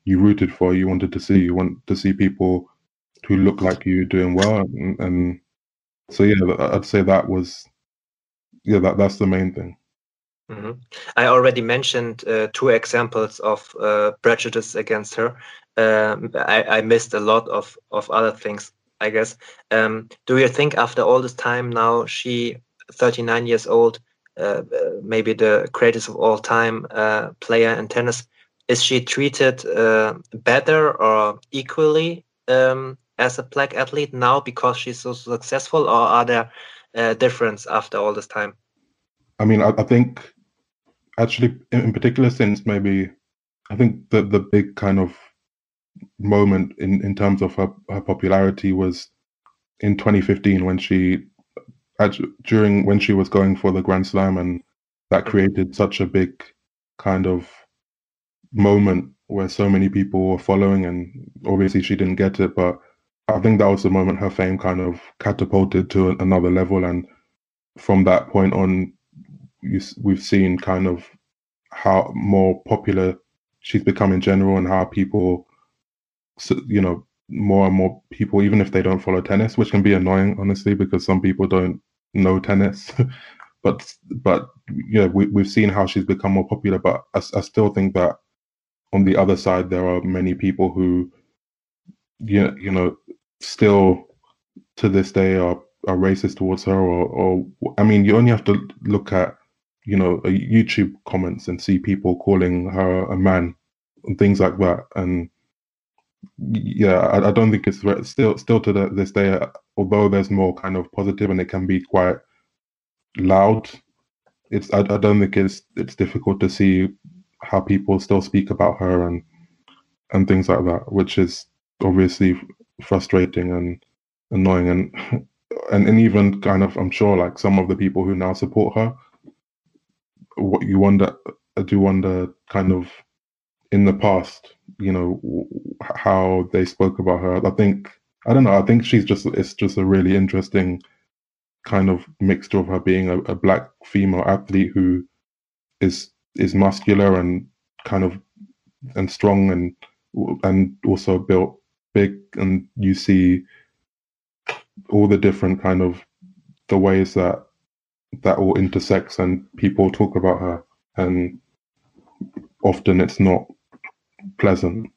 you rooted for. You wanted to see. You want to see people who look like you doing well, and, and so yeah, I'd say that was yeah that that's the main thing. Mm-hmm. I already mentioned uh, two examples of uh, prejudice against her. Um, I, I, missed a lot of, of other things. I guess. Um, do you think after all this time now, she, 39 years old, uh, uh, maybe the greatest of all time uh, player in tennis, is she treated uh, better or equally um, as a black athlete now because she's so successful, or are there uh, difference after all this time? I mean, I, I think actually, in, in particular, since maybe I think the the big kind of moment in, in terms of her, her popularity was in 2015 when she during when she was going for the Grand Slam and that mm-hmm. created such a big kind of moment where so many people were following and obviously she didn't get it but I think that was the moment her fame kind of catapulted to another level. And from that point on you, we've seen kind of how more popular she's become in general and how people you know more and more people, even if they don't follow tennis, which can be annoying, honestly, because some people don't know tennis. but but yeah, we we've seen how she's become more popular. But I, I still think that on the other side, there are many people who, you you know, still to this day are are racist towards her, or or I mean, you only have to look at you know YouTube comments and see people calling her a man and things like that, and yeah, I, I, don't think it's still still to the, this day. Although there's more kind of positive and it can be quite loud, it's I, I don't think it's it's difficult to see how people still speak about her and and things like that, which is obviously frustrating and annoying and and, and even kind of I'm sure like some of the people who now support her, what you wonder, I do wonder kind of in the past, you know, how they spoke about her. I think I don't know. I think she's just it's just a really interesting kind of mixture of her being a, a black female athlete who is is muscular and kind of and strong and and also built big and you see all the different kind of the ways that that all intersects and people talk about her and often it's not pleasant.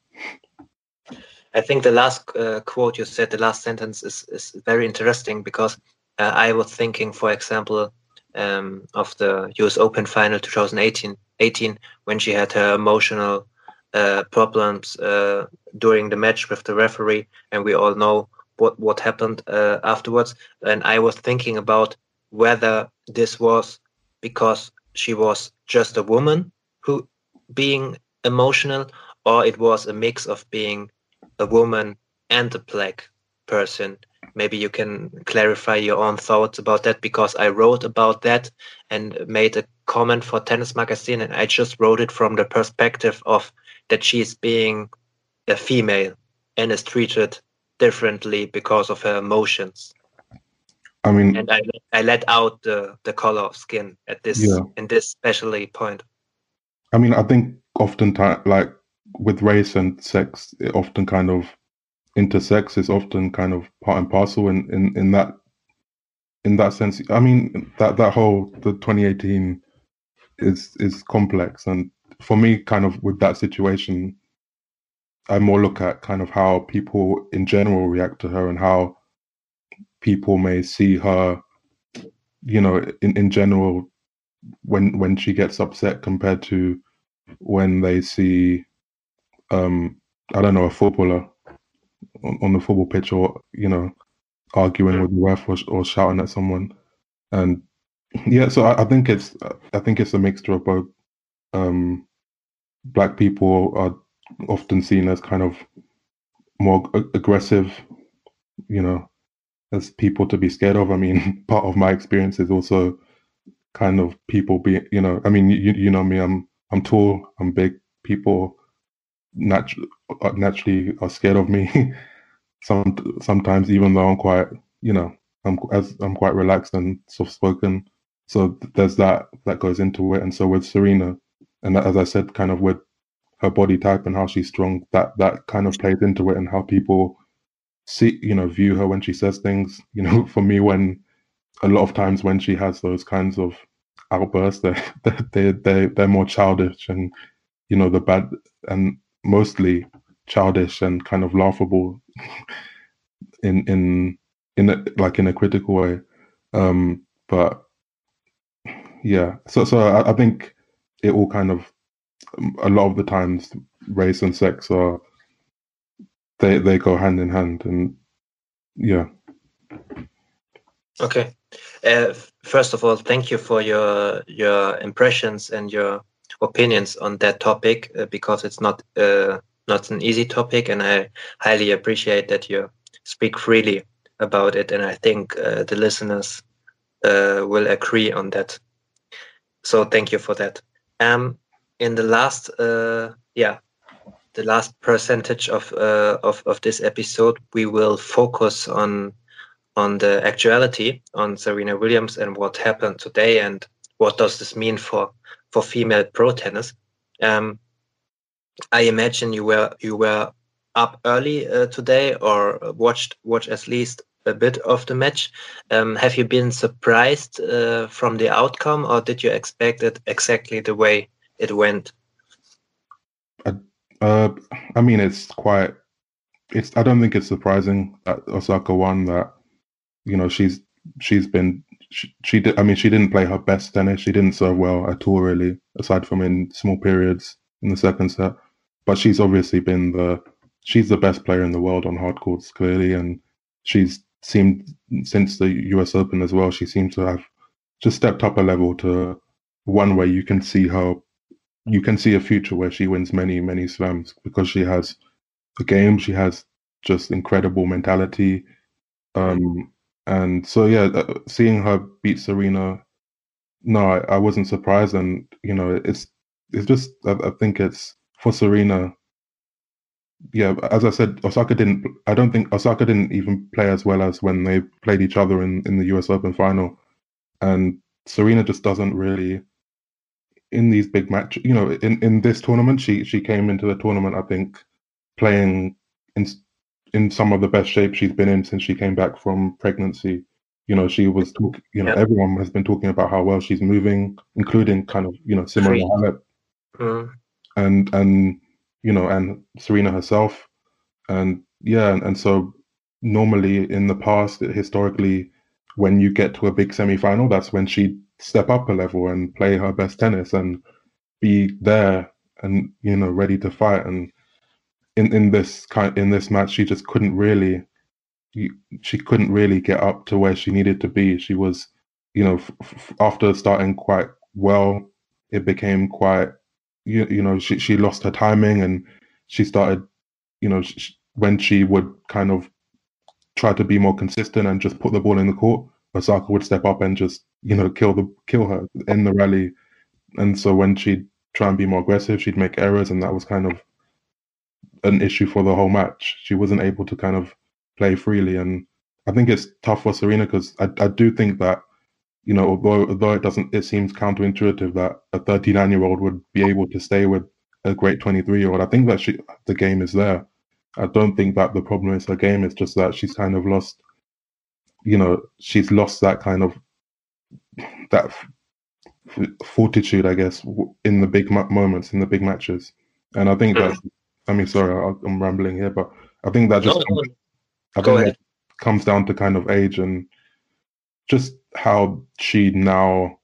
I think the last uh, quote you said the last sentence is, is very interesting because uh, i was thinking for example um, of the us open final 2018 18 when she had her emotional uh, problems uh, during the match with the referee and we all know what what happened uh, afterwards. And i was thinking about whether this was because she was just a woman who being emotional or it was a mix of being a woman and a black person maybe you can clarify your own thoughts about that because i wrote about that and made a comment for tennis magazine and i just wrote it from the perspective of that she's being a female and is treated differently because of her emotions. I mean, and I I let out the the color of skin at this yeah. in this specially point. I mean, I think oftentimes, like with race and sex, it often kind of intersex is often kind of part and parcel in in in that in that sense. I mean, that that whole the 2018 is is complex, and for me, kind of with that situation, I more look at kind of how people in general react to her and how people may see her, you know, in, in general when when she gets upset compared to when they see um I don't know, a footballer on, on the football pitch or, you know, arguing with the ref or, or shouting at someone. And yeah, so I, I think it's I think it's a mixture of both. Um, black people are often seen as kind of more aggressive, you know, as people to be scared of. I mean, part of my experience is also kind of people being, you know, I mean, you you know me, I'm I'm tall, I'm big. People naturally uh, naturally are scared of me. Some sometimes, even though I'm quite, you know, I'm as I'm quite relaxed and soft spoken. So there's that that goes into it. And so with Serena, and as I said, kind of with her body type and how she's strong, that that kind of plays into it and how people see, you know, view her when she says things. You know, for me, when a lot of times when she has those kinds of outbursts, they they they they're more childish and you know the bad and mostly childish and kind of laughable in in in a, like in a critical way. Um, but yeah, so so I, I think it all kind of a lot of the times race and sex are they they go hand in hand and yeah. Okay. Uh, first of all thank you for your your impressions and your opinions on that topic uh, because it's not uh, not an easy topic and i highly appreciate that you speak freely about it and i think uh, the listeners uh, will agree on that. So thank you for that. Um, in the last uh, yeah the last percentage of uh, of of this episode we will focus on on the actuality on Serena Williams and what happened today and what does this mean for for female pro tennis. Um, I imagine you were you were up early uh, today or watched watched at least a bit of the match. Um, have you been surprised uh, from the outcome, or did you expect it exactly the way it went? Uh, I mean, it's quite. It's. I don't think it's surprising that Osaka won. That you know she's she's been she, did. I mean, she didn't play her best tennis. She didn't serve well at all, really, aside from in small periods in the second set. But she's obviously been the she's the best player in the world on hard courts, clearly, and she's seemed since the U.S. Open as well. She seems to have just stepped up a level to one where you can see her you can see a future where she wins many, many slams because she has a game, she has just incredible mentality. Um, and so, yeah, uh, seeing her beat Serena, no, I, I, wasn't surprised. And, you know, it's, it's just, I, I think it's for Serena. Yeah, as I said, Osaka didn't, I don't think Osaka didn't even play as well as when they played each other in, in the US Open final. And Serena just doesn't really in these big matches, you know, in, in this tournament, she she came into the tournament, I think, playing in in some of the best shape she's been in since she came back from pregnancy. You know, she was talking. You know, yep. everyone has been talking about how well she's moving, including kind of you know Simona Halep, mm. and and you know, and Serena herself, and yeah, and, and so normally in the past, historically, when you get to a big semi-final, that's when she'd step up a level and play her best tennis and be there and you know ready to fight and in in this kind in this match she just couldn't really she couldn't really get up to where she needed to be. She was you know f- after starting quite well it became quite you, you know she she lost her timing and she started you know she, when she would kind of try to be more consistent and just put the ball in the court Osaka would step up and just you know kill the kill her in the rally, and so when she'd try and be more aggressive, she'd make errors, and that was kind of an issue for the whole match. She wasn't able to kind of play freely, and I think it's tough for Serena because I, I do think that you know although although it doesn't it seems counterintuitive that a 39 year old would be able to stay with a great 23 year old. I think that she the game is there. I don't think that the problem is her game. It's just that she's kind of lost you know she's lost that kind of that fortitude, I guess, in the big moments, in the big matches. And I think mm-hmm. that, I mean, sorry, I'm rambling here, but I think that just, no, no. I think that comes down to kind of age and just how she now,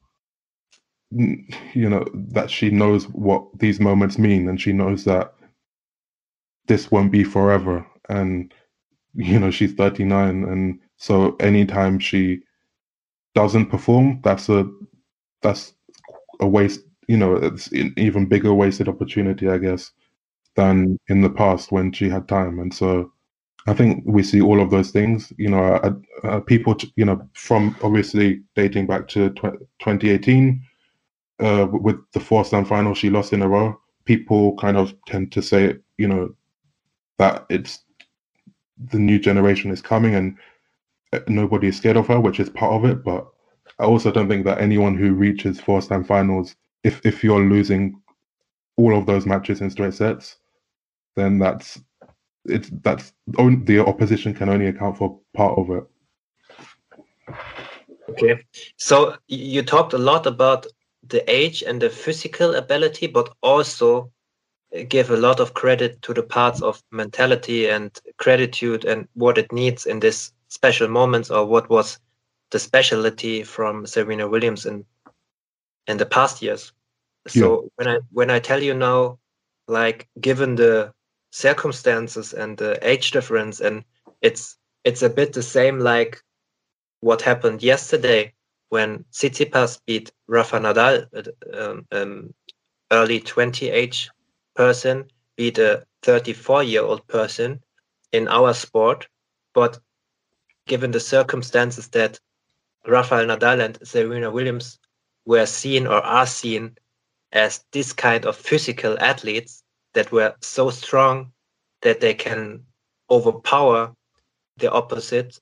you know, that she knows what these moments mean and she knows that this won't be forever. And, you know, she's 39 and so anytime she doesn't perform, that's a that's a waste. You know, it's an even bigger wasted opportunity, I guess, than in the past when she had time. And so, I think we see all of those things. You know, uh, uh, people, you know, from obviously dating back to tw- 2018 uh, with the four slam final she lost in a row. People kind of tend to say, you know, that it's the new generation is coming and nobody is scared of her, which is part of it. But I also don't think that anyone who reaches four slam finals, if if you're losing all of those matches in straight sets, then that's it's that's the opposition can only account for part of it. Okay, so you talked a lot about the age and the physical ability, but also uh, give a lot of credit to the parts of mentality and gratitude and what it needs in this special moments or what was the specialty from Serena Williams in in the past years. So yeah. when I when I tell you now, like given the circumstances and the age difference, and it's it's a bit the same like what happened yesterday when Tsitsipas beat Rafa Nadal, um, um, early 20 age person, beat a 34 year old person in our sport. But given the circumstances that Rafael Nadal and Serena Williams were seen or are seen as this kind of physical athletes that were so strong that they can overpower the opposite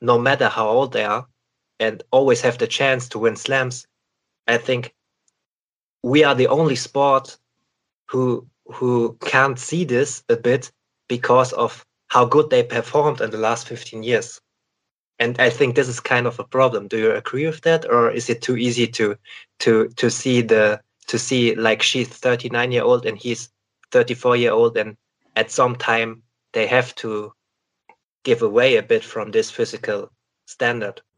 no matter how old they are and always have the chance to win slams i think we are the only sport who who can't see this a bit because of how good they performed in the last 15 years. And I think this is kind of a problem. Do you agree with that, or is it too easy to to to see the to see like she's 39 year old and he's 34 year old, and at some time they have to give away a bit from this physical standard?